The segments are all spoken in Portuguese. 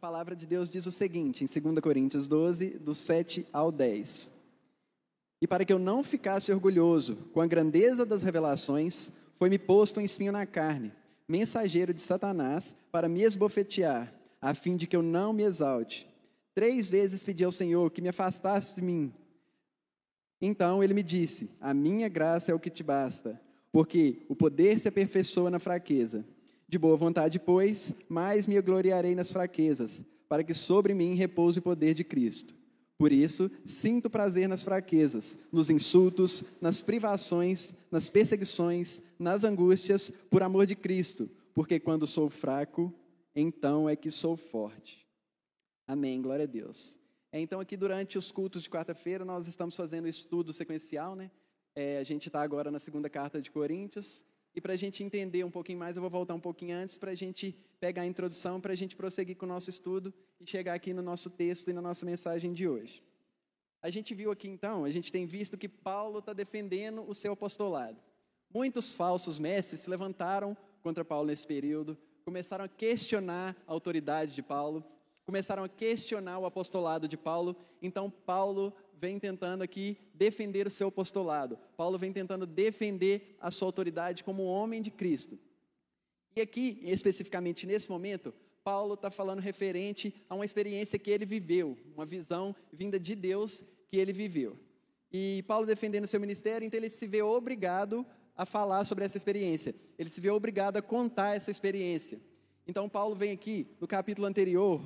palavra de Deus diz o seguinte, em 2 Coríntios 12, do 7 ao 10. E para que eu não ficasse orgulhoso com a grandeza das revelações, foi-me posto um espinho na carne, mensageiro de Satanás, para me esbofetear, a fim de que eu não me exalte. Três vezes pedi ao Senhor que me afastasse de mim. Então ele me disse: A minha graça é o que te basta, porque o poder se aperfeiçoa na fraqueza. De boa vontade, pois, mais me gloriarei nas fraquezas, para que sobre mim repouse o poder de Cristo. Por isso, sinto prazer nas fraquezas, nos insultos, nas privações, nas perseguições, nas angústias, por amor de Cristo, porque quando sou fraco, então é que sou forte. Amém, glória a Deus. É, então, aqui durante os cultos de quarta-feira, nós estamos fazendo estudo sequencial, né? É, a gente está agora na segunda carta de Coríntios, e para a gente entender um pouquinho mais, eu vou voltar um pouquinho antes para a gente pegar a introdução, para a gente prosseguir com o nosso estudo e chegar aqui no nosso texto e na nossa mensagem de hoje. A gente viu aqui então, a gente tem visto que Paulo está defendendo o seu apostolado. Muitos falsos mestres se levantaram contra Paulo nesse período, começaram a questionar a autoridade de Paulo, começaram a questionar o apostolado de Paulo. Então, Paulo vem tentando aqui defender o seu apostolado. Paulo vem tentando defender a sua autoridade como homem de Cristo. E aqui, especificamente nesse momento, Paulo está falando referente a uma experiência que ele viveu, uma visão vinda de Deus que ele viveu. E Paulo defendendo seu ministério, então ele se vê obrigado a falar sobre essa experiência. Ele se vê obrigado a contar essa experiência. Então Paulo vem aqui no capítulo anterior,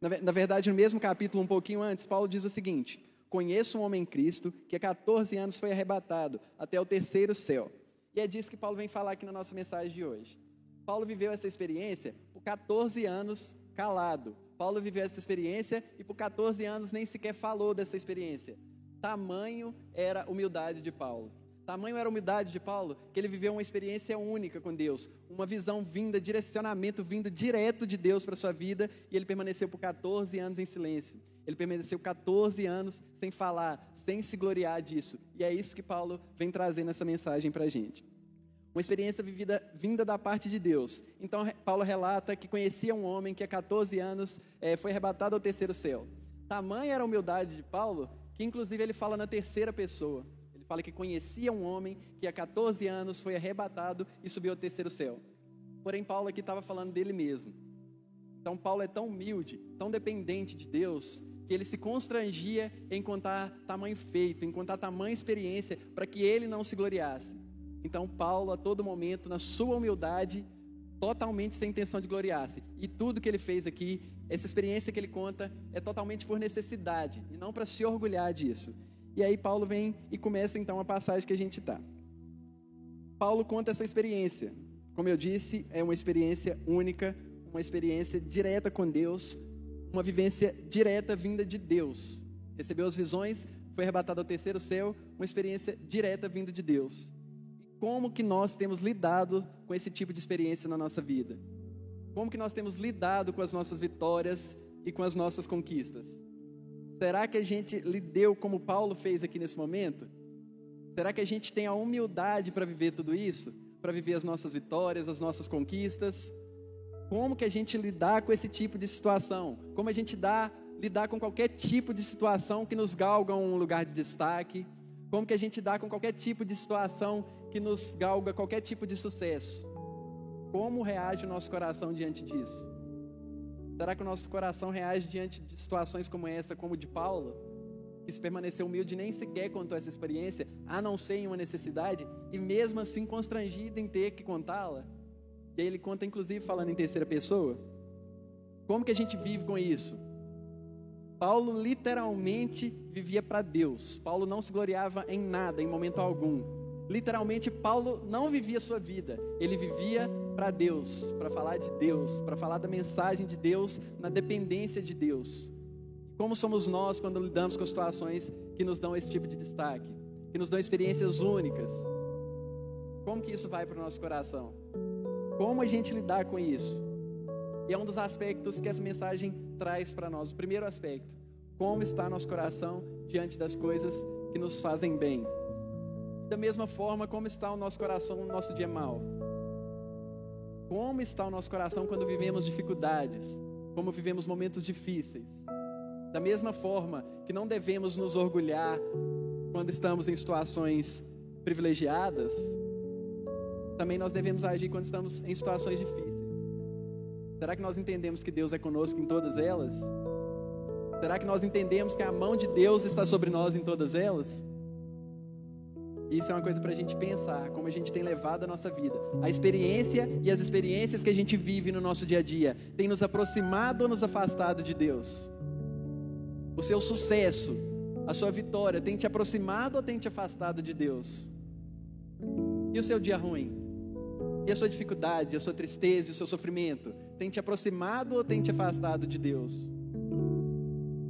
na verdade no mesmo capítulo um pouquinho antes, Paulo diz o seguinte: Conheço um homem em Cristo que há 14 anos foi arrebatado até o terceiro céu. E é disso que Paulo vem falar aqui na nossa mensagem de hoje. Paulo viveu essa experiência por 14 anos calado. Paulo viveu essa experiência e por 14 anos nem sequer falou dessa experiência. Tamanho era a humildade de Paulo. Tamanho era a humildade de Paulo que ele viveu uma experiência única com Deus, uma visão vinda, direcionamento vindo direto de Deus para sua vida, e ele permaneceu por 14 anos em silêncio. Ele permaneceu 14 anos sem falar, sem se gloriar disso. E é isso que Paulo vem trazendo essa mensagem para a gente. Uma experiência vivida, vinda da parte de Deus. Então, Paulo relata que conhecia um homem que há 14 anos é, foi arrebatado ao terceiro céu. Tamanha era a humildade de Paulo, que inclusive ele fala na terceira pessoa. Ele fala que conhecia um homem que há 14 anos foi arrebatado e subiu ao terceiro céu. Porém, Paulo aqui estava falando dele mesmo. Então, Paulo é tão humilde, tão dependente de Deus, que ele se constrangia em contar tamanho feito, em contar tamanha experiência, para que ele não se gloriasse. Então, Paulo, a todo momento, na sua humildade, totalmente sem intenção de gloriar-se. E tudo que ele fez aqui, essa experiência que ele conta, é totalmente por necessidade, e não para se orgulhar disso. E aí, Paulo vem e começa então a passagem que a gente está. Paulo conta essa experiência. Como eu disse, é uma experiência única, uma experiência direta com Deus, uma vivência direta vinda de Deus. Recebeu as visões, foi arrebatado ao terceiro céu, uma experiência direta vinda de Deus. Como que nós temos lidado com esse tipo de experiência na nossa vida? Como que nós temos lidado com as nossas vitórias e com as nossas conquistas? Será que a gente lidou como Paulo fez aqui nesse momento? Será que a gente tem a humildade para viver tudo isso? Para viver as nossas vitórias, as nossas conquistas? Como que a gente lidar com esse tipo de situação? Como a gente dá, lidar com qualquer tipo de situação que nos galga um lugar de destaque? Como que a gente dá com qualquer tipo de situação que nos galga qualquer tipo de sucesso? Como reage o nosso coração diante disso? Será que o nosso coração reage diante de situações como essa, como de Paulo? Que se permaneceu humilde nem sequer contou essa experiência, a não ser em uma necessidade, e mesmo assim constrangido em ter que contá-la? E aí ele conta, inclusive, falando em terceira pessoa. Como que a gente vive com isso? Paulo literalmente vivia para Deus. Paulo não se gloriava em nada, em momento algum. Literalmente, Paulo não vivia sua vida. Ele vivia para Deus, para falar de Deus, para falar da mensagem de Deus, na dependência de Deus. Como somos nós quando lidamos com situações que nos dão esse tipo de destaque, que nos dão experiências únicas? Como que isso vai para o nosso coração? Como a gente lidar com isso? E é um dos aspectos que essa mensagem traz para nós. O primeiro aspecto, como está nosso coração diante das coisas que nos fazem bem. Da mesma forma, como está o nosso coração no nosso dia mal? Como está o nosso coração quando vivemos dificuldades? como vivemos momentos difíceis. Da mesma forma que não devemos nos orgulhar quando estamos em situações privilegiadas, também nós devemos agir quando estamos em situações difíceis. Será que nós entendemos que Deus é conosco em todas elas? Será que nós entendemos que a mão de Deus está sobre nós em todas elas? Isso é uma coisa para a gente pensar, como a gente tem levado a nossa vida. A experiência e as experiências que a gente vive no nosso dia a dia tem nos aproximado ou nos afastado de Deus? O seu sucesso, a sua vitória tem te aproximado ou tem te afastado de Deus? E o seu dia ruim? E a sua dificuldade, a sua tristeza e o seu sofrimento tem te aproximado ou tem te afastado de Deus?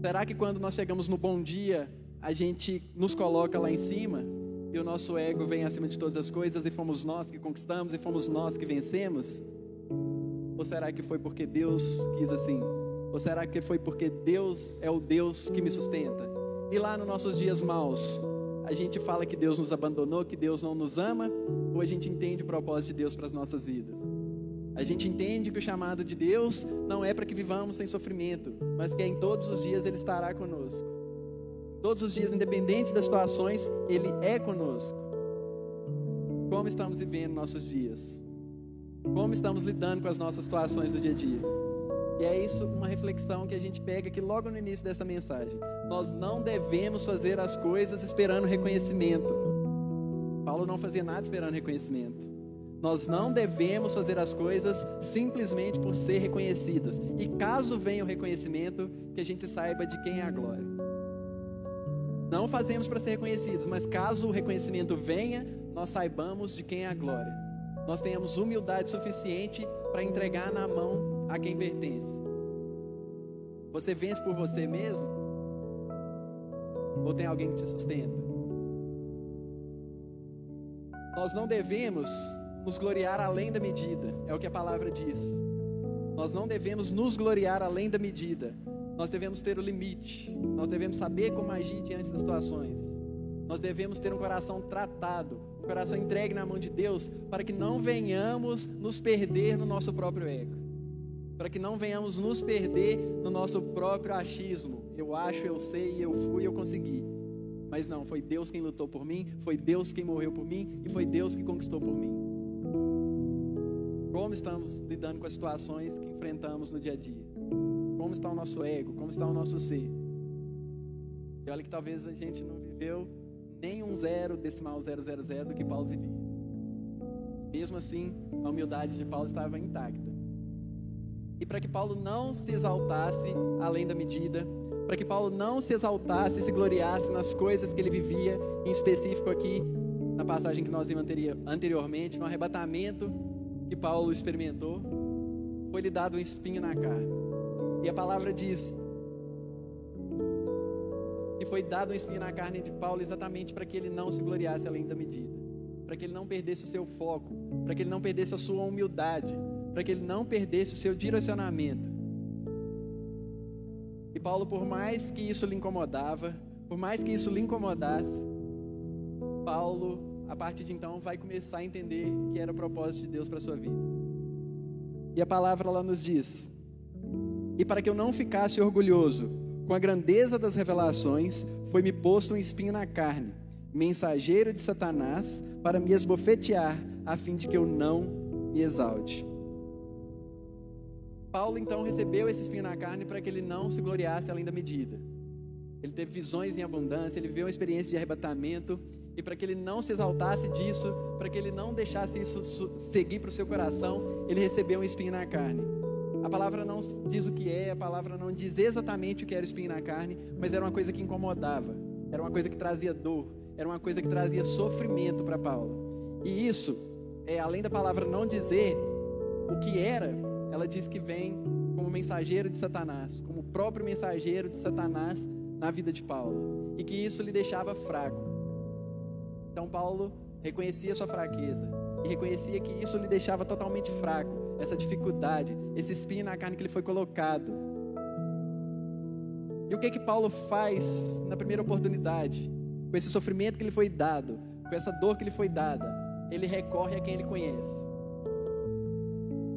Será que quando nós chegamos no bom dia, a gente nos coloca lá em cima e o nosso ego vem acima de todas as coisas e fomos nós que conquistamos e fomos nós que vencemos? Ou será que foi porque Deus quis assim? Ou será que foi porque Deus é o Deus que me sustenta? E lá nos nossos dias maus, a gente fala que Deus nos abandonou, que Deus não nos ama, ou a gente entende o propósito de Deus para as nossas vidas? A gente entende que o chamado de Deus não é para que vivamos sem sofrimento, mas que em todos os dias Ele estará conosco. Todos os dias, independente das situações, Ele é conosco. Como estamos vivendo nossos dias? Como estamos lidando com as nossas situações do dia a dia? E é isso uma reflexão que a gente pega aqui logo no início dessa mensagem. Nós não devemos fazer as coisas esperando reconhecimento. Paulo não fazia nada esperando reconhecimento. Nós não devemos fazer as coisas simplesmente por ser reconhecidos. E caso venha o reconhecimento, que a gente saiba de quem é a glória. Não fazemos para ser reconhecidos, mas caso o reconhecimento venha, nós saibamos de quem é a glória. Nós tenhamos humildade suficiente para entregar na mão a quem pertence? Você vence por você mesmo? Ou tem alguém que te sustenta? Nós não devemos nos gloriar além da medida, é o que a palavra diz. Nós não devemos nos gloriar além da medida. Nós devemos ter o limite. Nós devemos saber como agir diante das situações. Nós devemos ter um coração tratado, um coração entregue na mão de Deus, para que não venhamos nos perder no nosso próprio ego para que não venhamos nos perder no nosso próprio achismo. Eu acho, eu sei, eu fui, eu consegui. Mas não, foi Deus quem lutou por mim, foi Deus quem morreu por mim e foi Deus que conquistou por mim. Como estamos lidando com as situações que enfrentamos no dia a dia? Como está o nosso ego? Como está o nosso ser? E olha que talvez a gente não viveu nem um zero decimal zero zero zero do que Paulo vivia. Mesmo assim, a humildade de Paulo estava intacta e para que Paulo não se exaltasse além da medida, para que Paulo não se exaltasse e se gloriasse nas coisas que ele vivia, em específico aqui na passagem que nós vimos anteriormente, no arrebatamento que Paulo experimentou, foi lhe dado um espinho na carne. E a palavra diz que foi dado um espinho na carne de Paulo exatamente para que ele não se gloriasse além da medida, para que ele não perdesse o seu foco, para que ele não perdesse a sua humildade, para que ele não perdesse o seu direcionamento. E Paulo, por mais que isso lhe incomodava, por mais que isso lhe incomodasse, Paulo, a partir de então, vai começar a entender que era o propósito de Deus para sua vida. E a palavra lá nos diz: E para que eu não ficasse orgulhoso com a grandeza das revelações, foi-me posto um espinho na carne, mensageiro de Satanás, para me esbofetear, a fim de que eu não me exalte. Paulo então recebeu esse espinho na carne para que ele não se gloriasse além da medida. Ele teve visões em abundância, ele viu uma experiência de arrebatamento, e para que ele não se exaltasse disso, para que ele não deixasse isso seguir para o seu coração, ele recebeu um espinho na carne. A palavra não diz o que é, a palavra não diz exatamente o que era o espinho na carne, mas era uma coisa que incomodava, era uma coisa que trazia dor, era uma coisa que trazia sofrimento para Paulo. E isso, é além da palavra não dizer o que era, ela diz que vem como mensageiro de Satanás, como o próprio mensageiro de Satanás na vida de Paulo, e que isso lhe deixava fraco. Então Paulo reconhecia sua fraqueza e reconhecia que isso lhe deixava totalmente fraco, essa dificuldade, esse espinho na carne que ele foi colocado. E o que que Paulo faz na primeira oportunidade, com esse sofrimento que lhe foi dado, com essa dor que lhe foi dada? Ele recorre a quem ele conhece.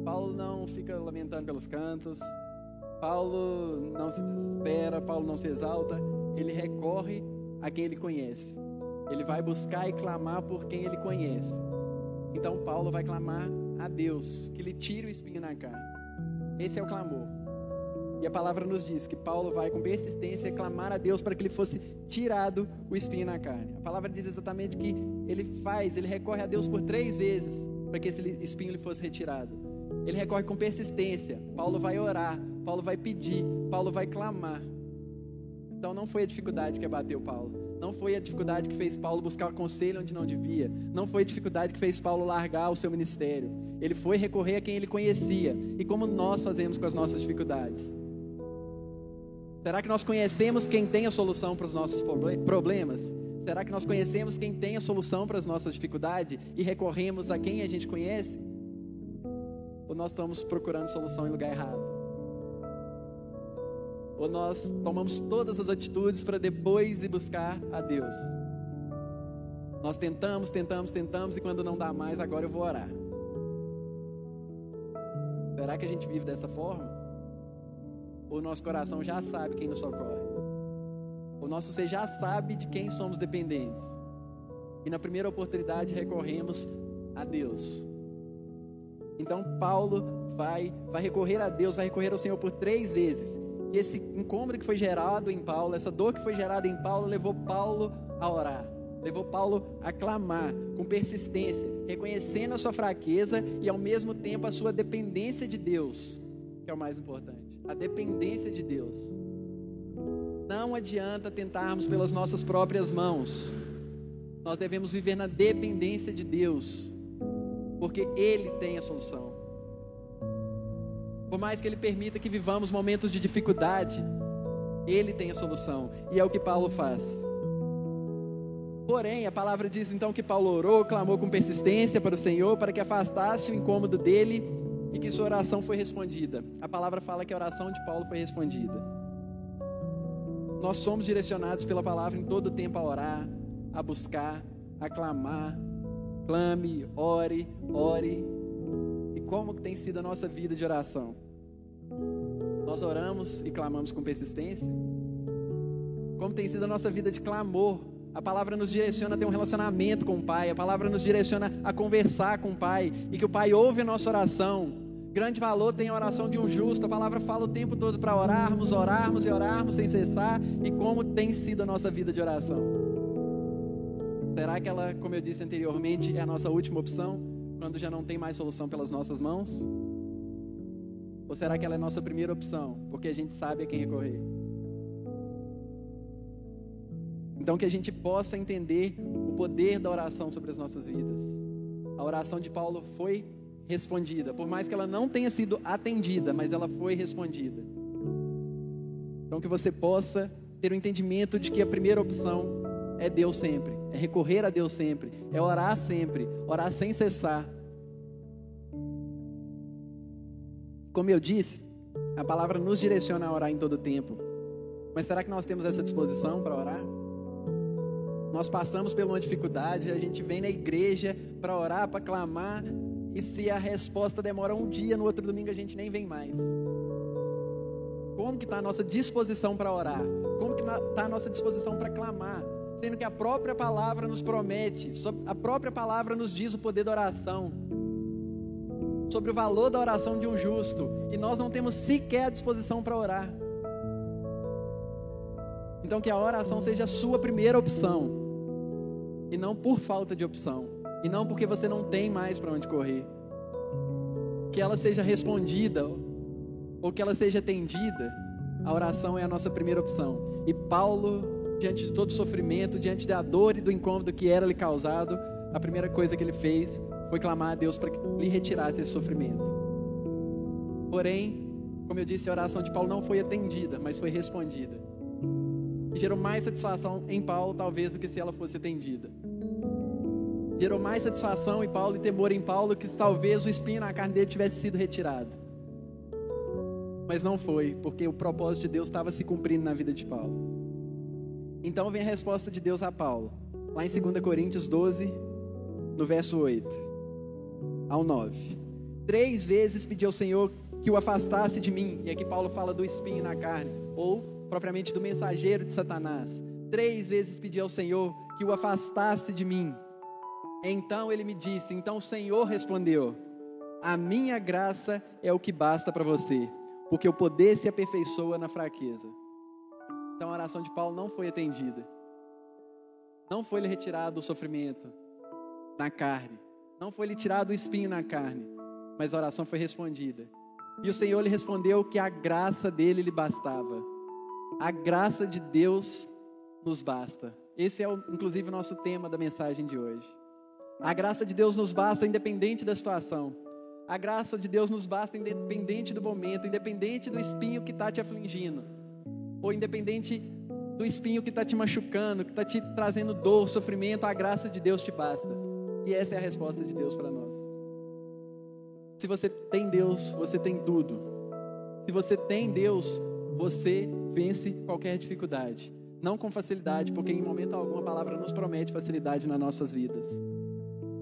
Paulo não fica lamentando pelos cantos. Paulo não se desespera, Paulo não se exalta, ele recorre a quem ele conhece. Ele vai buscar e clamar por quem ele conhece. Então Paulo vai clamar a Deus que lhe tire o espinho na carne. Esse é o clamor. E a palavra nos diz que Paulo vai com persistência clamar a Deus para que lhe fosse tirado o espinho na carne. A palavra diz exatamente que ele faz, ele recorre a Deus por três vezes para que esse espinho lhe fosse retirado. Ele recorre com persistência. Paulo vai orar, Paulo vai pedir, Paulo vai clamar. Então não foi a dificuldade que abateu Paulo. Não foi a dificuldade que fez Paulo buscar conselho onde não devia. Não foi a dificuldade que fez Paulo largar o seu ministério. Ele foi recorrer a quem ele conhecia. E como nós fazemos com as nossas dificuldades? Será que nós conhecemos quem tem a solução para os nossos problemas? Será que nós conhecemos quem tem a solução para as nossas dificuldades e recorremos a quem a gente conhece? Ou nós estamos procurando solução em lugar errado? Ou nós tomamos todas as atitudes para depois ir buscar a Deus? Nós tentamos, tentamos, tentamos e quando não dá mais, agora eu vou orar. Será que a gente vive dessa forma? o nosso coração já sabe quem nos socorre. O nosso ser já sabe de quem somos dependentes. E na primeira oportunidade recorremos a Deus. Então Paulo vai, vai recorrer a Deus, vai recorrer ao Senhor por três vezes. E esse incômodo que foi gerado em Paulo, essa dor que foi gerada em Paulo, levou Paulo a orar. Levou Paulo a clamar com persistência, reconhecendo a sua fraqueza e ao mesmo tempo a sua dependência de Deus, que é o mais importante a dependência de Deus. Não adianta tentarmos pelas nossas próprias mãos. Nós devemos viver na dependência de Deus, porque Ele tem a solução. Por mais que Ele permita que vivamos momentos de dificuldade, Ele tem a solução, e é o que Paulo faz. Porém, a palavra diz então que Paulo orou, clamou com persistência para o Senhor, para que afastasse o incômodo dele e que sua oração foi respondida. A palavra fala que a oração de Paulo foi respondida. Nós somos direcionados pela palavra em todo o tempo a orar, a buscar, a clamar. Clame, ore, ore. E como que tem sido a nossa vida de oração? Nós oramos e clamamos com persistência? Como tem sido a nossa vida de clamor? A palavra nos direciona a ter um relacionamento com o Pai, a palavra nos direciona a conversar com o Pai, e que o Pai ouve a nossa oração, Grande valor tem a oração de um justo. A palavra fala o tempo todo para orarmos, orarmos e orarmos sem cessar. E como tem sido a nossa vida de oração? Será que ela, como eu disse anteriormente, é a nossa última opção quando já não tem mais solução pelas nossas mãos? Ou será que ela é a nossa primeira opção, porque a gente sabe a quem recorrer? Então que a gente possa entender o poder da oração sobre as nossas vidas. A oração de Paulo foi respondida, por mais que ela não tenha sido atendida, mas ela foi respondida. Então que você possa ter o entendimento de que a primeira opção é Deus sempre, é recorrer a Deus sempre, é orar sempre, orar sem cessar. Como eu disse, a palavra nos direciona a orar em todo tempo. Mas será que nós temos essa disposição para orar? Nós passamos por uma dificuldade, a gente vem na igreja para orar, para clamar, e se a resposta demora um dia, no outro domingo a gente nem vem mais. Como que está a nossa disposição para orar? Como que está a nossa disposição para clamar? Sendo que a própria palavra nos promete, a própria palavra nos diz o poder da oração, sobre o valor da oração de um justo, e nós não temos sequer a disposição para orar. Então que a oração seja a sua primeira opção, e não por falta de opção. E não porque você não tem mais para onde correr. Que ela seja respondida ou que ela seja atendida, a oração é a nossa primeira opção. E Paulo, diante de todo o sofrimento, diante da dor e do incômodo que era lhe causado, a primeira coisa que ele fez foi clamar a Deus para que lhe retirasse esse sofrimento. Porém, como eu disse, a oração de Paulo não foi atendida, mas foi respondida. E gerou mais satisfação em Paulo, talvez, do que se ela fosse atendida gerou mais satisfação em Paulo e temor em Paulo que talvez o espinho na carne dele tivesse sido retirado. Mas não foi, porque o propósito de Deus estava se cumprindo na vida de Paulo. Então vem a resposta de Deus a Paulo, lá em 2 Coríntios 12, no verso 8 ao 9. Três vezes pediu ao Senhor que o afastasse de mim. E aqui Paulo fala do espinho na carne, ou propriamente do mensageiro de Satanás. Três vezes pedi ao Senhor que o afastasse de mim. Então ele me disse, então o Senhor respondeu: A minha graça é o que basta para você, porque o poder se aperfeiçoa na fraqueza. Então a oração de Paulo não foi atendida. Não foi lhe retirado o sofrimento na carne. Não foi lhe tirado o espinho na carne. Mas a oração foi respondida. E o Senhor lhe respondeu que a graça dele lhe bastava. A graça de Deus nos basta. Esse é, inclusive, o nosso tema da mensagem de hoje. A graça de Deus nos basta independente da situação. A graça de Deus nos basta independente do momento, independente do espinho que está te afligindo, ou independente do espinho que está te machucando, que está te trazendo dor, sofrimento. A graça de Deus te basta. E essa é a resposta de Deus para nós. Se você tem Deus, você tem tudo. Se você tem Deus, você vence qualquer dificuldade. Não com facilidade, porque em momento algum a palavra nos promete facilidade nas nossas vidas.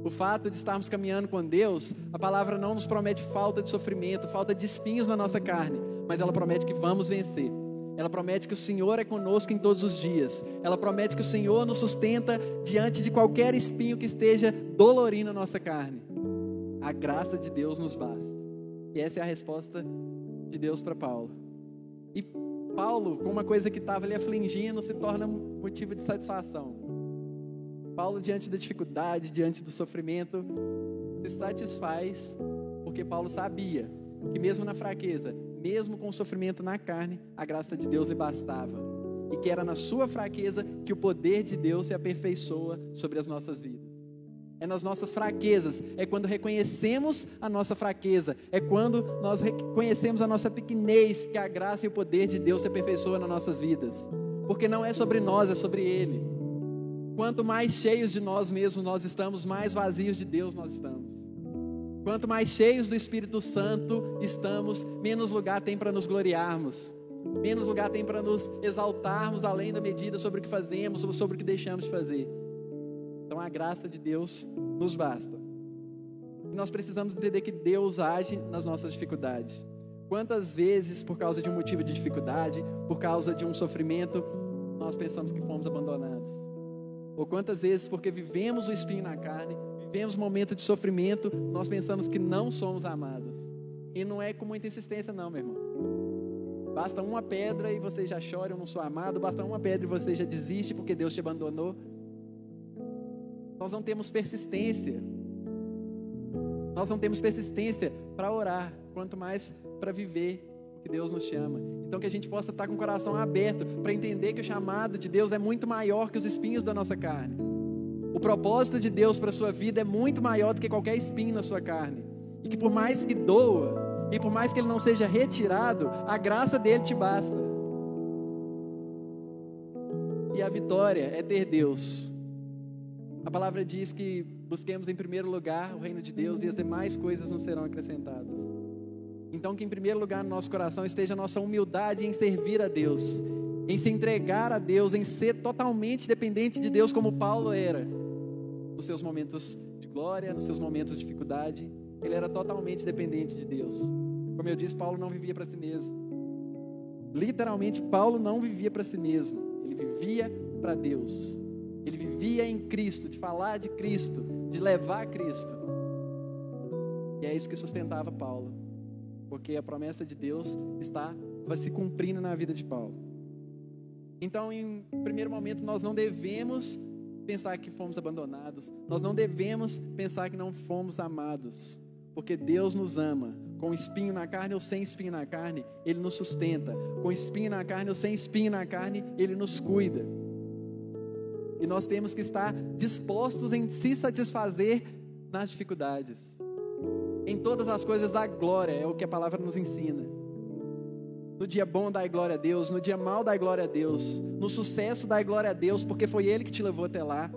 O fato de estarmos caminhando com Deus, a palavra não nos promete falta de sofrimento, falta de espinhos na nossa carne, mas ela promete que vamos vencer. Ela promete que o Senhor é conosco em todos os dias. Ela promete que o Senhor nos sustenta diante de qualquer espinho que esteja dolorindo a nossa carne. A graça de Deus nos basta. E essa é a resposta de Deus para Paulo. E Paulo, com uma coisa que estava lhe afligindo, se torna motivo de satisfação. Paulo, diante da dificuldade, diante do sofrimento, se satisfaz, porque Paulo sabia que, mesmo na fraqueza, mesmo com o sofrimento na carne, a graça de Deus lhe bastava. E que era na sua fraqueza que o poder de Deus se aperfeiçoa sobre as nossas vidas é nas nossas fraquezas, é quando reconhecemos a nossa fraqueza, é quando nós reconhecemos a nossa pequenez que a graça e o poder de Deus se aperfeiçoam nas nossas vidas. Porque não é sobre nós, é sobre Ele. Quanto mais cheios de nós mesmos nós estamos, mais vazios de Deus nós estamos. Quanto mais cheios do Espírito Santo estamos, menos lugar tem para nos gloriarmos, menos lugar tem para nos exaltarmos além da medida sobre o que fazemos ou sobre o que deixamos de fazer. Então a graça de Deus nos basta. E nós precisamos entender que Deus age nas nossas dificuldades. Quantas vezes, por causa de um motivo de dificuldade, por causa de um sofrimento, nós pensamos que fomos abandonados? Ou quantas vezes, porque vivemos o espinho na carne, vivemos um momento de sofrimento, nós pensamos que não somos amados? E não é com muita insistência, não, meu irmão. Basta uma pedra e você já chora, eu não sou amado. Basta uma pedra e você já desiste porque Deus te abandonou nós não temos persistência. Nós não temos persistência para orar, quanto mais para viver o que Deus nos chama. Então que a gente possa estar com o coração aberto para entender que o chamado de Deus é muito maior que os espinhos da nossa carne. Propósito de Deus para a sua vida é muito maior do que qualquer espinho na sua carne. E que por mais que doa, e por mais que ele não seja retirado, a graça dele te basta. E a vitória é ter Deus a palavra diz que busquemos em primeiro lugar o reino de Deus e as demais coisas nos serão acrescentadas. Então, que em primeiro lugar no nosso coração esteja a nossa humildade em servir a Deus, em se entregar a Deus, em ser totalmente dependente de Deus, como Paulo era, nos seus momentos de glória, nos seus momentos de dificuldade. Ele era totalmente dependente de Deus. Como eu disse, Paulo não vivia para si mesmo. Literalmente, Paulo não vivia para si mesmo, ele vivia para Deus. Ele vivia em Cristo, de falar de Cristo, de levar Cristo. E é isso que sustentava Paulo, porque a promessa de Deus está vai se cumprindo na vida de Paulo. Então, em primeiro momento, nós não devemos pensar que fomos abandonados, nós não devemos pensar que não fomos amados, porque Deus nos ama. Com espinho na carne ou sem espinho na carne, Ele nos sustenta. Com espinho na carne ou sem espinho na carne, Ele nos cuida. E nós temos que estar dispostos em se satisfazer nas dificuldades. Em todas as coisas da glória, é o que a palavra nos ensina. No dia bom, dai glória a Deus. No dia mal, dai glória a Deus. No sucesso, dai glória a Deus, porque foi Ele que te levou até lá.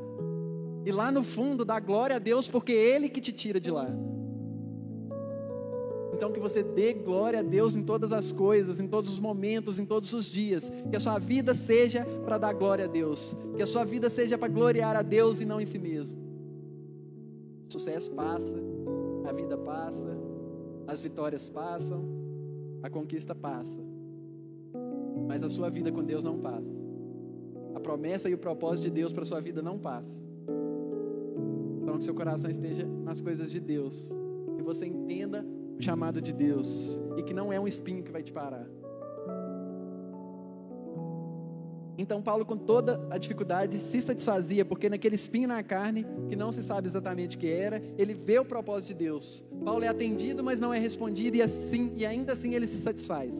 E lá no fundo, dá glória a Deus, porque é Ele que te tira de lá. Então que você dê glória a Deus em todas as coisas, em todos os momentos, em todos os dias. Que a sua vida seja para dar glória a Deus. Que a sua vida seja para gloriar a Deus e não em si mesmo. O sucesso passa, a vida passa, as vitórias passam, A conquista passa. Mas a sua vida com Deus não passa. A promessa e o propósito de Deus para sua vida não passa. Então que seu coração esteja nas coisas de Deus. Que você entenda o chamado de Deus e que não é um espinho que vai te parar. Então Paulo, com toda a dificuldade, se satisfazia, porque naquele espinho na carne, que não se sabe exatamente o que era, ele vê o propósito de Deus. Paulo é atendido, mas não é respondido, e assim, e ainda assim ele se satisfaz.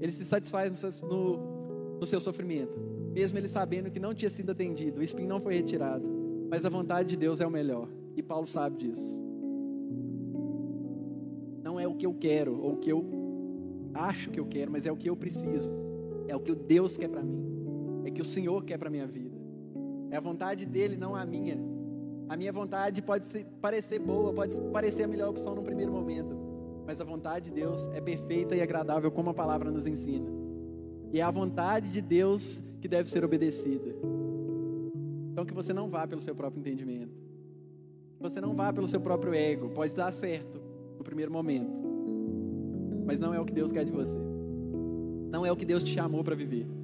Ele se satisfaz no, no seu sofrimento, mesmo ele sabendo que não tinha sido atendido, o espinho não foi retirado, mas a vontade de Deus é o melhor, e Paulo sabe disso. Não é o que eu quero, ou o que eu acho que eu quero, mas é o que eu preciso, é o que Deus quer para mim é que o Senhor quer para minha vida. É a vontade dele, não a minha. A minha vontade pode ser, parecer boa, pode parecer a melhor opção no primeiro momento, mas a vontade de Deus é perfeita e agradável, como a palavra nos ensina. E é a vontade de Deus que deve ser obedecida. Então, que você não vá pelo seu próprio entendimento, que você não vá pelo seu próprio ego. Pode dar certo no primeiro momento, mas não é o que Deus quer de você, não é o que Deus te chamou para viver.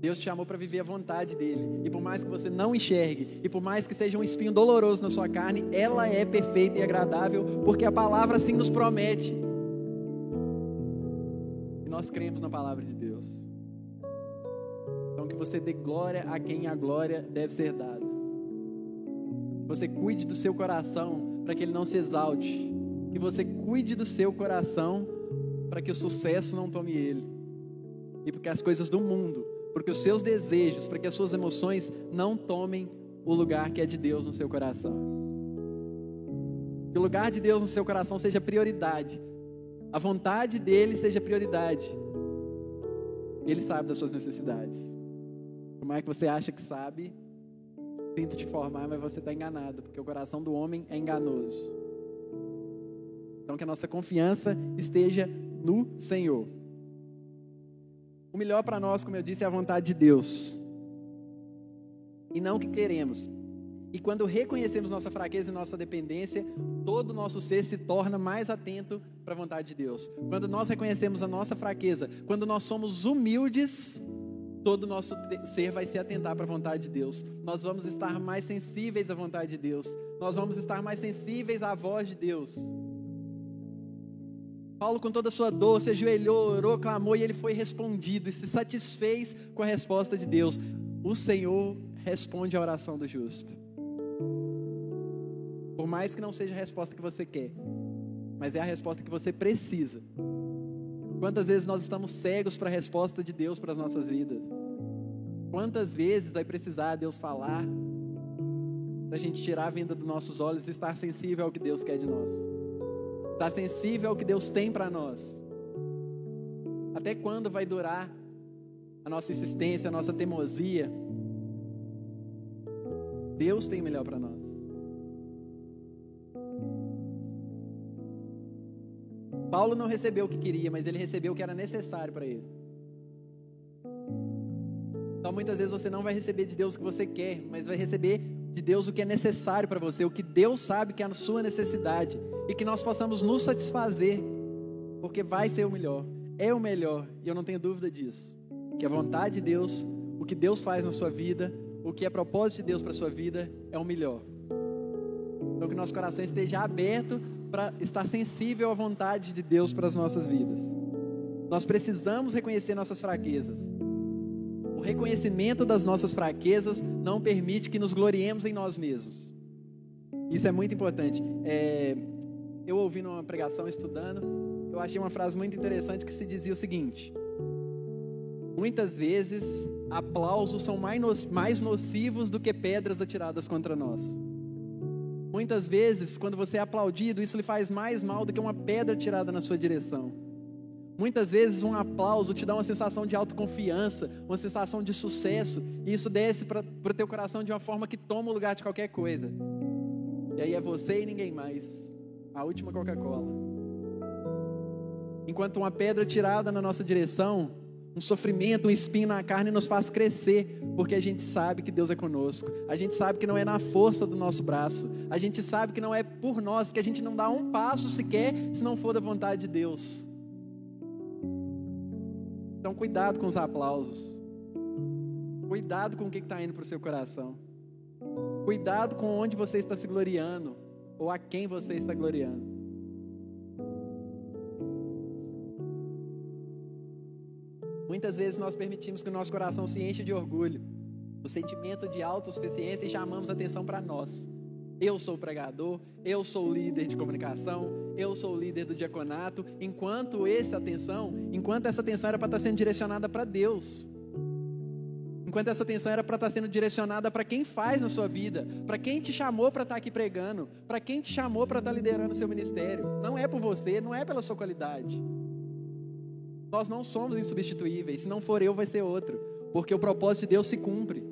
Deus te chamou para viver a vontade dele. E por mais que você não enxergue, e por mais que seja um espinho doloroso na sua carne, ela é perfeita e agradável, porque a palavra assim nos promete. E nós cremos na palavra de Deus. Então que você dê glória a quem a glória deve ser dada. Você cuide do seu coração para que ele não se exalte. Que você cuide do seu coração para que o sucesso não tome ele. E porque as coisas do mundo porque os seus desejos, para que as suas emoções não tomem o lugar que é de Deus no seu coração. Que o lugar de Deus no seu coração seja prioridade. A vontade dele seja prioridade. Ele sabe das suas necessidades. Como é que você acha que sabe? Sinto te formar, mas você está enganado, porque o coração do homem é enganoso. Então que a nossa confiança esteja no Senhor. O melhor para nós, como eu disse, é a vontade de Deus. E não o que queremos. E quando reconhecemos nossa fraqueza e nossa dependência, todo o nosso ser se torna mais atento para a vontade de Deus. Quando nós reconhecemos a nossa fraqueza, quando nós somos humildes, todo o nosso ser vai se atentar para a vontade de Deus. Nós vamos estar mais sensíveis à vontade de Deus. Nós vamos estar mais sensíveis à voz de Deus. Paulo, com toda a sua dor, se ajoelhou, orou, clamou e ele foi respondido e se satisfez com a resposta de Deus. O Senhor responde à oração do justo. Por mais que não seja a resposta que você quer, mas é a resposta que você precisa. Quantas vezes nós estamos cegos para a resposta de Deus para as nossas vidas? Quantas vezes vai precisar Deus falar para a gente tirar a venda dos nossos olhos e estar sensível ao que Deus quer de nós? Está sensível ao que Deus tem para nós. Até quando vai durar a nossa insistência, a nossa teimosia? Deus tem melhor para nós. Paulo não recebeu o que queria, mas ele recebeu o que era necessário para ele. Então muitas vezes você não vai receber de Deus o que você quer, mas vai receber de Deus o que é necessário para você, o que Deus sabe que é a sua necessidade e que nós possamos nos satisfazer, porque vai ser o melhor, é o melhor, e eu não tenho dúvida disso. Que a vontade de Deus, o que Deus faz na sua vida, o que é propósito de Deus para sua vida é o melhor. Então que nosso coração esteja aberto para estar sensível à vontade de Deus para as nossas vidas. Nós precisamos reconhecer nossas fraquezas reconhecimento das nossas fraquezas não permite que nos gloriemos em nós mesmos. Isso é muito importante. É, eu ouvi numa pregação estudando, eu achei uma frase muito interessante que se dizia o seguinte: Muitas vezes aplausos são mais nocivos do que pedras atiradas contra nós. Muitas vezes, quando você é aplaudido, isso lhe faz mais mal do que uma pedra tirada na sua direção. Muitas vezes um aplauso te dá uma sensação de autoconfiança, uma sensação de sucesso, e isso desce para o teu coração de uma forma que toma o lugar de qualquer coisa. E aí é você e ninguém mais. A última Coca-Cola. Enquanto uma pedra tirada na nossa direção, um sofrimento, um espinho na carne nos faz crescer, porque a gente sabe que Deus é conosco. A gente sabe que não é na força do nosso braço. A gente sabe que não é por nós, que a gente não dá um passo sequer se não for da vontade de Deus. Então, cuidado com os aplausos. Cuidado com o que está indo para o seu coração. Cuidado com onde você está se gloriando ou a quem você está gloriando. Muitas vezes nós permitimos que o nosso coração se enche de orgulho, o sentimento de autossuficiência e chamamos atenção para nós. Eu sou pregador, eu sou líder de comunicação, eu sou líder do diaconato, enquanto essa atenção, enquanto essa atenção era para estar sendo direcionada para Deus. Enquanto essa atenção era para estar sendo direcionada para quem faz na sua vida, para quem te chamou para estar aqui pregando, para quem te chamou para estar liderando o seu ministério. Não é por você, não é pela sua qualidade. Nós não somos insubstituíveis. Se não for eu, vai ser outro. Porque o propósito de Deus se cumpre.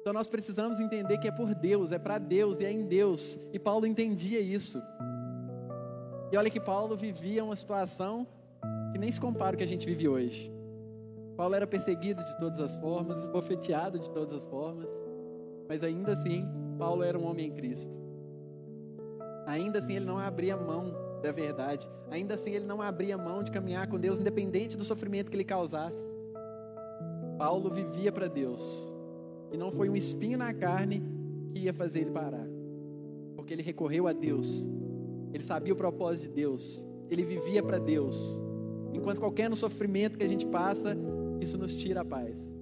Então nós precisamos entender que é por Deus, é para Deus e é em Deus. E Paulo entendia isso. E olha que Paulo vivia uma situação que nem se compara o que a gente vive hoje. Paulo era perseguido de todas as formas, esbofeteado de todas as formas, mas ainda assim, Paulo era um homem em Cristo. Ainda assim, ele não abria mão da verdade. Ainda assim, ele não abria mão de caminhar com Deus, independente do sofrimento que ele causasse. Paulo vivia para Deus, e não foi um espinho na carne que ia fazer ele parar, porque ele recorreu a Deus, ele sabia o propósito de Deus, ele vivia para Deus. Enquanto qualquer no sofrimento que a gente passa, isso nos tira a paz.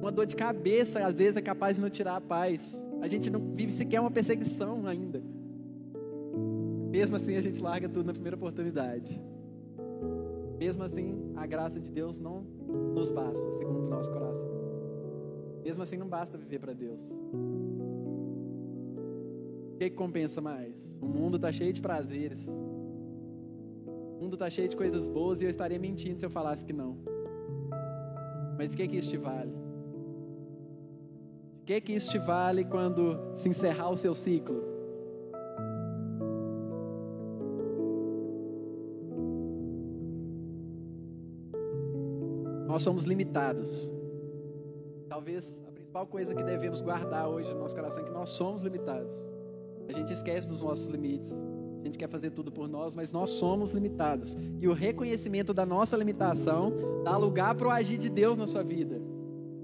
Uma dor de cabeça, às vezes, é capaz de não tirar a paz. A gente não vive sequer uma perseguição ainda. Mesmo assim, a gente larga tudo na primeira oportunidade. Mesmo assim, a graça de Deus não nos basta, segundo o nosso coração. Mesmo assim, não basta viver para Deus. O que, que compensa mais? O mundo está cheio de prazeres. O mundo está cheio de coisas boas e eu estaria mentindo se eu falasse que não. Mas de que, que isso te vale? De que, que isso te vale quando se encerrar o seu ciclo? Nós somos limitados. Talvez a principal coisa que devemos guardar hoje no nosso coração é que nós somos limitados. A gente esquece dos nossos limites a gente quer fazer tudo por nós, mas nós somos limitados. E o reconhecimento da nossa limitação dá lugar para o agir de Deus na sua vida.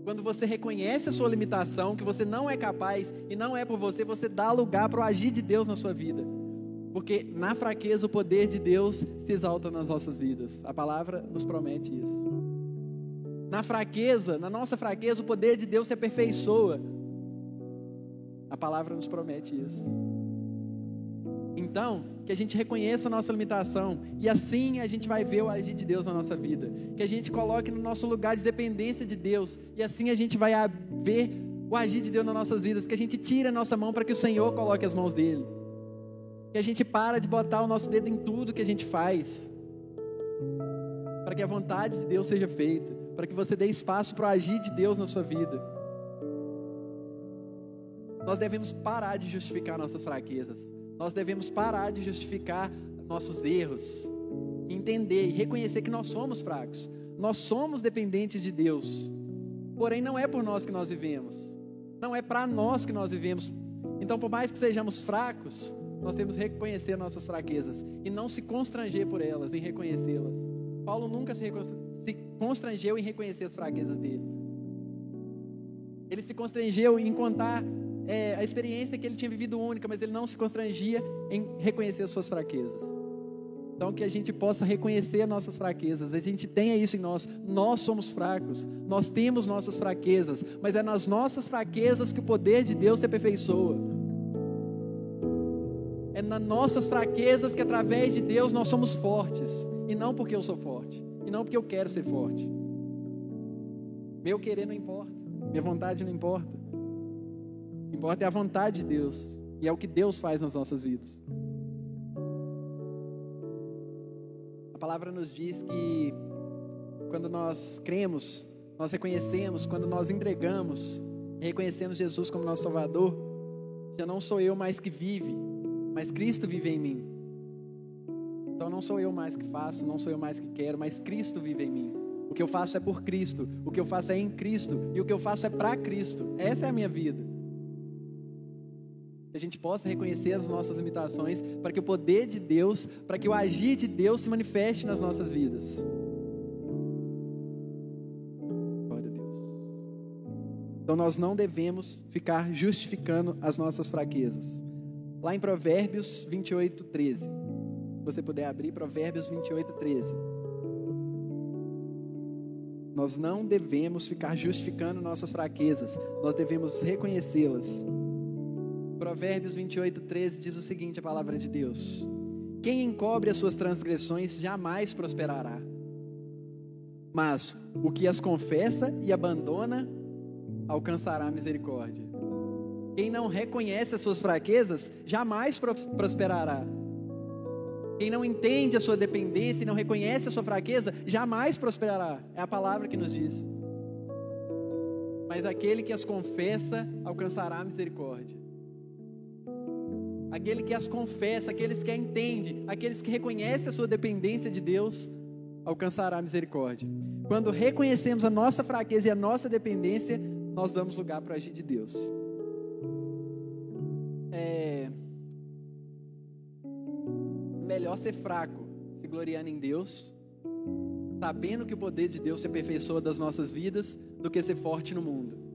Quando você reconhece a sua limitação, que você não é capaz e não é por você, você dá lugar para o agir de Deus na sua vida. Porque na fraqueza o poder de Deus se exalta nas nossas vidas. A palavra nos promete isso. Na fraqueza, na nossa fraqueza, o poder de Deus se aperfeiçoa. A palavra nos promete isso. Então, que a gente reconheça a nossa limitação e assim a gente vai ver o agir de Deus na nossa vida. Que a gente coloque no nosso lugar de dependência de Deus e assim a gente vai ver o agir de Deus nas nossas vidas. Que a gente tire a nossa mão para que o Senhor coloque as mãos dele. Que a gente para de botar o nosso dedo em tudo que a gente faz. Para que a vontade de Deus seja feita. Para que você dê espaço para o agir de Deus na sua vida. Nós devemos parar de justificar nossas fraquezas nós devemos parar de justificar nossos erros, entender e reconhecer que nós somos fracos, nós somos dependentes de Deus, porém não é por nós que nós vivemos, não é para nós que nós vivemos. Então, por mais que sejamos fracos, nós temos que reconhecer nossas fraquezas e não se constranger por elas, em reconhecê-las. Paulo nunca se, constrangeu em reconhecer as fraquezas dele. Ele se constrangeu em contar é, a experiência que ele tinha vivido única, mas ele não se constrangia em reconhecer as suas fraquezas. Então, que a gente possa reconhecer as nossas fraquezas, a gente tenha isso em nós. Nós somos fracos, nós temos nossas fraquezas, mas é nas nossas fraquezas que o poder de Deus se aperfeiçoa. É nas nossas fraquezas que, através de Deus, nós somos fortes, e não porque eu sou forte, e não porque eu quero ser forte. Meu querer não importa, minha vontade não importa importa é a vontade de Deus. E é o que Deus faz nas nossas vidas. A palavra nos diz que quando nós cremos, nós reconhecemos, quando nós entregamos reconhecemos Jesus como nosso Salvador, já não sou eu mais que vive, mas Cristo vive em mim. Então não sou eu mais que faço, não sou eu mais que quero, mas Cristo vive em mim. O que eu faço é por Cristo, o que eu faço é em Cristo e o que eu faço é para Cristo. Essa é a minha vida. A gente possa reconhecer as nossas limitações, para que o poder de Deus, para que o agir de Deus se manifeste nas nossas vidas. Glória a Deus. Então nós não devemos ficar justificando as nossas fraquezas. Lá em Provérbios 28, 13. Se você puder abrir, Provérbios 28, 13. Nós não devemos ficar justificando nossas fraquezas, nós devemos reconhecê-las. Provérbios 28, 13 diz o seguinte: a palavra de Deus: Quem encobre as suas transgressões jamais prosperará, mas o que as confessa e abandona alcançará misericórdia. Quem não reconhece as suas fraquezas jamais prosperará, quem não entende a sua dependência e não reconhece a sua fraqueza, jamais prosperará. É a palavra que nos diz. Mas aquele que as confessa alcançará misericórdia. Aquele que as confessa, aqueles que a entende, aqueles que reconhecem a sua dependência de Deus, alcançará a misericórdia. Quando reconhecemos a nossa fraqueza e a nossa dependência, nós damos lugar para agir de Deus. melhor ser fraco, se gloriando em Deus, sabendo que o poder de Deus se aperfeiçoa das nossas vidas, do que ser forte no mundo.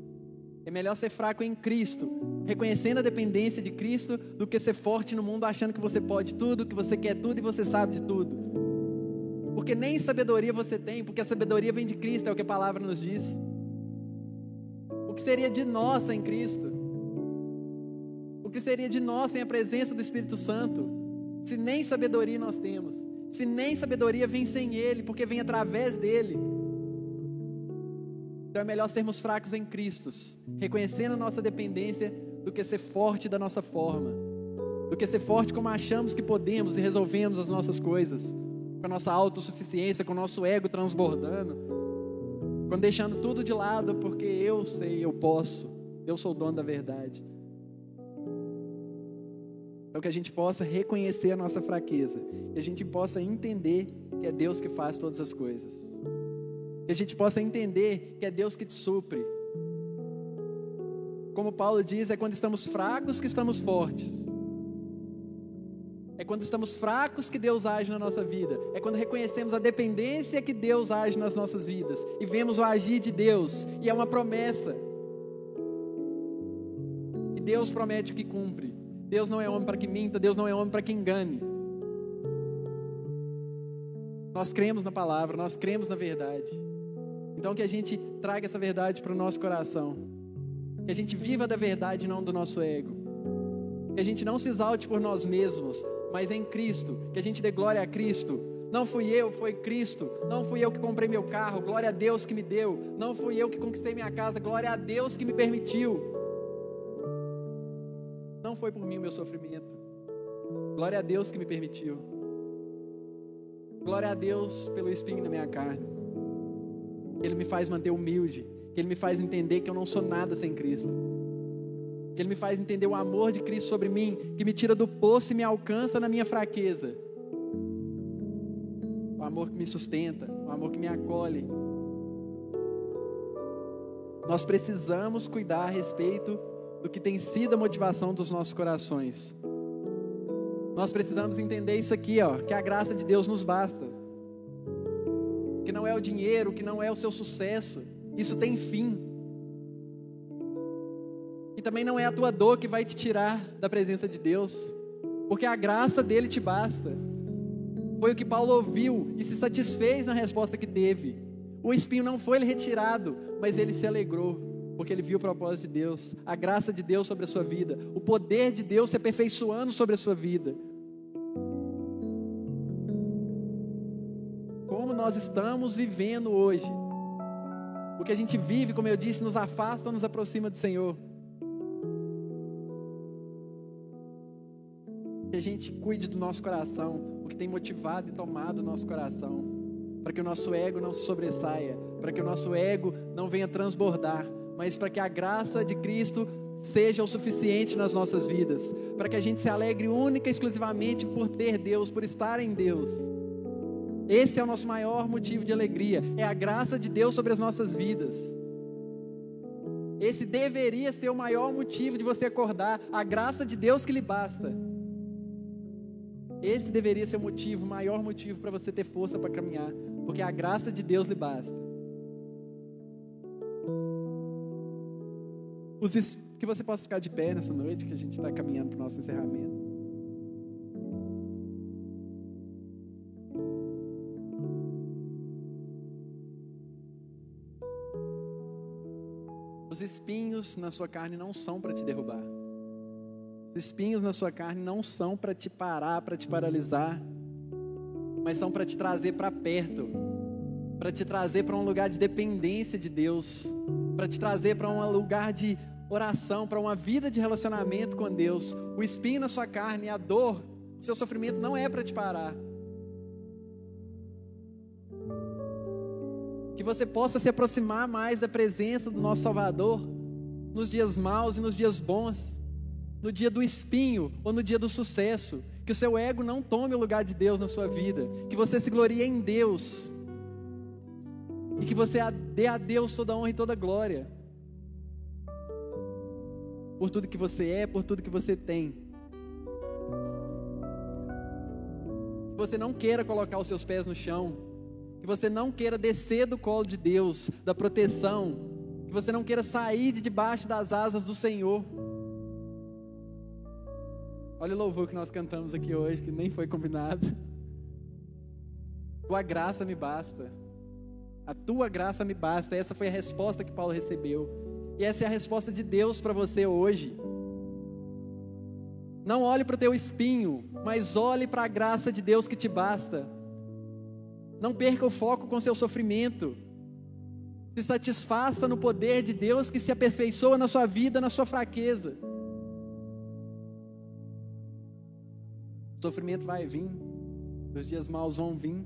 É melhor ser fraco em Cristo, reconhecendo a dependência de Cristo, do que ser forte no mundo, achando que você pode tudo, que você quer tudo e você sabe de tudo. Porque nem sabedoria você tem, porque a sabedoria vem de Cristo, é o que a palavra nos diz. O que seria de nós sem Cristo? O que seria de nós sem a presença do Espírito Santo? Se nem sabedoria nós temos, se nem sabedoria vem sem Ele, porque vem através dele. Então é melhor sermos fracos em Cristo, reconhecendo a nossa dependência, do que ser forte da nossa forma, do que ser forte como achamos que podemos e resolvemos as nossas coisas, com a nossa autossuficiência, com o nosso ego transbordando, quando deixando tudo de lado, porque eu sei, eu posso, eu sou o dono da verdade. Então que a gente possa reconhecer a nossa fraqueza, que a gente possa entender que é Deus que faz todas as coisas. Que a gente possa entender que é Deus que te supre. Como Paulo diz, é quando estamos fracos que estamos fortes. É quando estamos fracos que Deus age na nossa vida. É quando reconhecemos a dependência que Deus age nas nossas vidas. E vemos o agir de Deus. E é uma promessa. E Deus promete que cumpre. Deus não é homem para que minta, Deus não é homem para que engane. Nós cremos na palavra, nós cremos na verdade. Então que a gente traga essa verdade para o nosso coração. Que a gente viva da verdade, não do nosso ego. Que a gente não se exalte por nós mesmos, mas em Cristo. Que a gente dê glória a Cristo. Não fui eu, foi Cristo. Não fui eu que comprei meu carro, glória a Deus que me deu. Não fui eu que conquistei minha casa, glória a Deus que me permitiu. Não foi por mim o meu sofrimento. Glória a Deus que me permitiu. Glória a Deus pelo espinho na minha carne. Que Ele me faz manter humilde. Que Ele me faz entender que eu não sou nada sem Cristo. Que Ele me faz entender o amor de Cristo sobre mim, que me tira do poço e me alcança na minha fraqueza. O amor que me sustenta, o amor que me acolhe. Nós precisamos cuidar a respeito do que tem sido a motivação dos nossos corações. Nós precisamos entender isso aqui, ó, que a graça de Deus nos basta. Que não é o dinheiro, que não é o seu sucesso, isso tem fim. E também não é a tua dor que vai te tirar da presença de Deus, porque a graça dele te basta. Foi o que Paulo ouviu e se satisfez na resposta que teve. O espinho não foi retirado, mas ele se alegrou porque ele viu o propósito de Deus, a graça de Deus sobre a sua vida, o poder de Deus se aperfeiçoando sobre a sua vida. Nós estamos vivendo hoje? O que a gente vive, como eu disse, nos afasta, nos aproxima do Senhor. Que a gente cuide do nosso coração, o que tem motivado e tomado o nosso coração, para que o nosso ego não se sobressaia, para que o nosso ego não venha transbordar, mas para que a graça de Cristo seja o suficiente nas nossas vidas, para que a gente se alegre única e exclusivamente por ter Deus, por estar em Deus. Esse é o nosso maior motivo de alegria, é a graça de Deus sobre as nossas vidas. Esse deveria ser o maior motivo de você acordar, a graça de Deus que lhe basta. Esse deveria ser o motivo, o maior motivo para você ter força para caminhar, porque a graça de Deus lhe basta. Os, que você possa ficar de pé nessa noite, que a gente está caminhando para o nosso encerramento. Espinhos na sua carne não são para te derrubar. Os espinhos na sua carne não são para te parar, para te paralisar, mas são para te trazer para perto, para te trazer para um lugar de dependência de Deus, para te trazer para um lugar de oração, para uma vida de relacionamento com Deus. O espinho na sua carne, a dor, o seu sofrimento não é para te parar. Que você possa se aproximar mais da presença do nosso Salvador nos dias maus e nos dias bons, no dia do espinho ou no dia do sucesso, que o seu ego não tome o lugar de Deus na sua vida, que você se glorie em Deus. E que você dê a Deus toda a honra e toda a glória por tudo que você é, por tudo que você tem. Você não queira colocar os seus pés no chão, que você não queira descer do colo de Deus, da proteção, que você não queira sair de debaixo das asas do Senhor. Olha o louvor que nós cantamos aqui hoje, que nem foi combinado. Tua graça me basta. A tua graça me basta. Essa foi a resposta que Paulo recebeu. E essa é a resposta de Deus para você hoje. Não olhe para o teu espinho, mas olhe para a graça de Deus que te basta. Não perca o foco com seu sofrimento. Se satisfaça no poder de Deus que se aperfeiçoa na sua vida, na sua fraqueza. O sofrimento vai vir, os dias maus vão vir,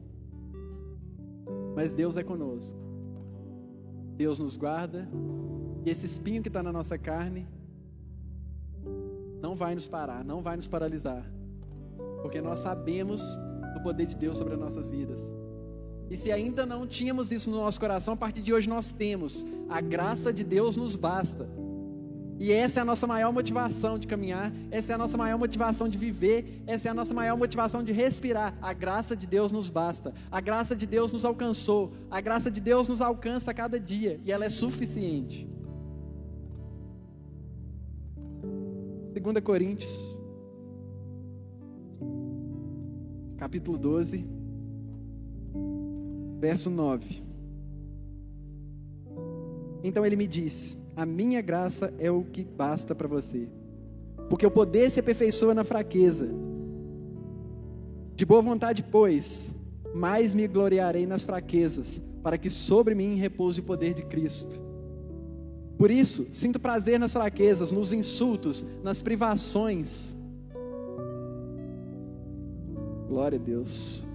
mas Deus é conosco. Deus nos guarda, e esse espinho que está na nossa carne não vai nos parar, não vai nos paralisar, porque nós sabemos do poder de Deus sobre as nossas vidas. E se ainda não tínhamos isso no nosso coração, a partir de hoje nós temos. A graça de Deus nos basta. E essa é a nossa maior motivação de caminhar, essa é a nossa maior motivação de viver, essa é a nossa maior motivação de respirar. A graça de Deus nos basta. A graça de Deus nos alcançou. A graça de Deus nos alcança a cada dia e ela é suficiente. 2 Coríntios, capítulo 12 verso 9. Então ele me disse: A minha graça é o que basta para você, porque o poder se aperfeiçoa na fraqueza. De boa vontade, pois, mais me gloriarei nas fraquezas, para que sobre mim repouse o poder de Cristo. Por isso, sinto prazer nas fraquezas, nos insultos, nas privações. Glória a Deus.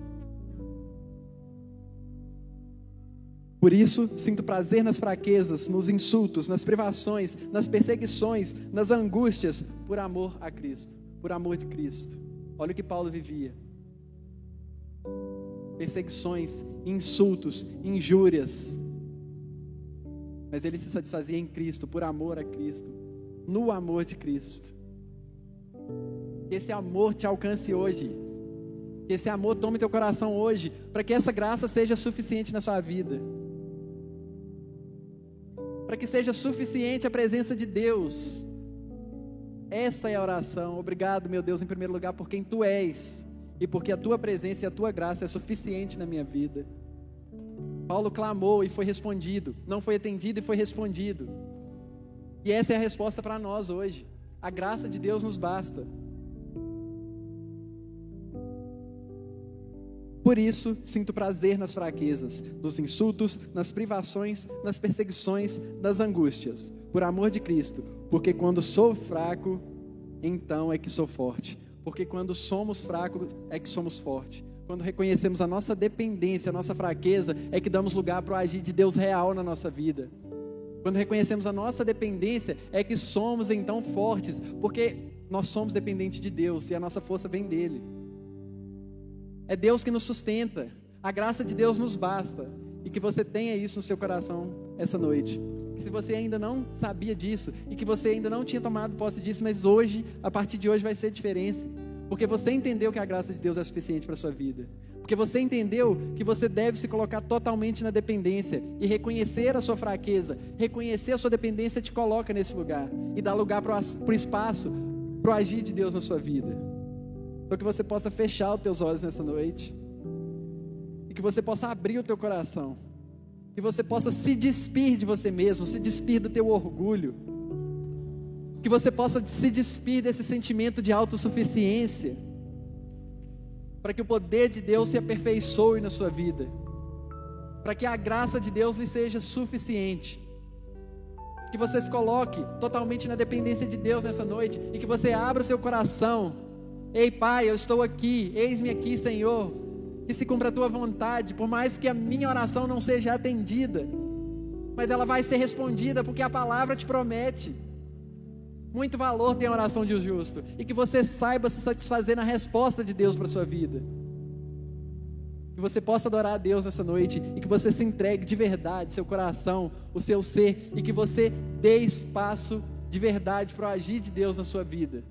Por isso, sinto prazer nas fraquezas, nos insultos, nas privações, nas perseguições, nas angústias, por amor a Cristo, por amor de Cristo. Olha o que Paulo vivia: perseguições, insultos, injúrias. Mas ele se satisfazia em Cristo, por amor a Cristo, no amor de Cristo. Que esse amor te alcance hoje. Que esse amor tome teu coração hoje, para que essa graça seja suficiente na sua vida para que seja suficiente a presença de Deus. Essa é a oração. Obrigado, meu Deus, em primeiro lugar, por quem tu és e porque a tua presença e a tua graça é suficiente na minha vida. Paulo clamou e foi respondido, não foi atendido e foi respondido. E essa é a resposta para nós hoje. A graça de Deus nos basta. Por isso, sinto prazer nas fraquezas, nos insultos, nas privações, nas perseguições, nas angústias, por amor de Cristo, porque quando sou fraco, então é que sou forte. Porque quando somos fracos, é que somos fortes. Quando reconhecemos a nossa dependência, a nossa fraqueza, é que damos lugar para o agir de Deus real na nossa vida. Quando reconhecemos a nossa dependência, é que somos então fortes, porque nós somos dependentes de Deus e a nossa força vem dele. É Deus que nos sustenta. A graça de Deus nos basta. E que você tenha isso no seu coração essa noite. que se você ainda não sabia disso e que você ainda não tinha tomado posse disso, mas hoje, a partir de hoje vai ser diferença. Porque você entendeu que a graça de Deus é suficiente para a sua vida. Porque você entendeu que você deve se colocar totalmente na dependência e reconhecer a sua fraqueza, reconhecer a sua dependência te coloca nesse lugar e dá lugar para o espaço, para o agir de Deus na sua vida. Então que você possa fechar os teus olhos nessa noite. E que você possa abrir o teu coração, que você possa se despir de você mesmo, se despir do teu orgulho, que você possa se despir desse sentimento de autossuficiência. Para que o poder de Deus se aperfeiçoe na sua vida, para que a graça de Deus lhe seja suficiente. Que você se coloque totalmente na dependência de Deus nessa noite. E que você abra o seu coração. Ei, Pai, eu estou aqui, eis-me aqui, Senhor. Que se cumpra a tua vontade, por mais que a minha oração não seja atendida, mas ela vai ser respondida porque a palavra te promete. Muito valor tem a oração de um justo. E que você saiba se satisfazer na resposta de Deus para a sua vida. Que você possa adorar a Deus nessa noite. E que você se entregue de verdade, seu coração, o seu ser. E que você dê espaço de verdade para o agir de Deus na sua vida.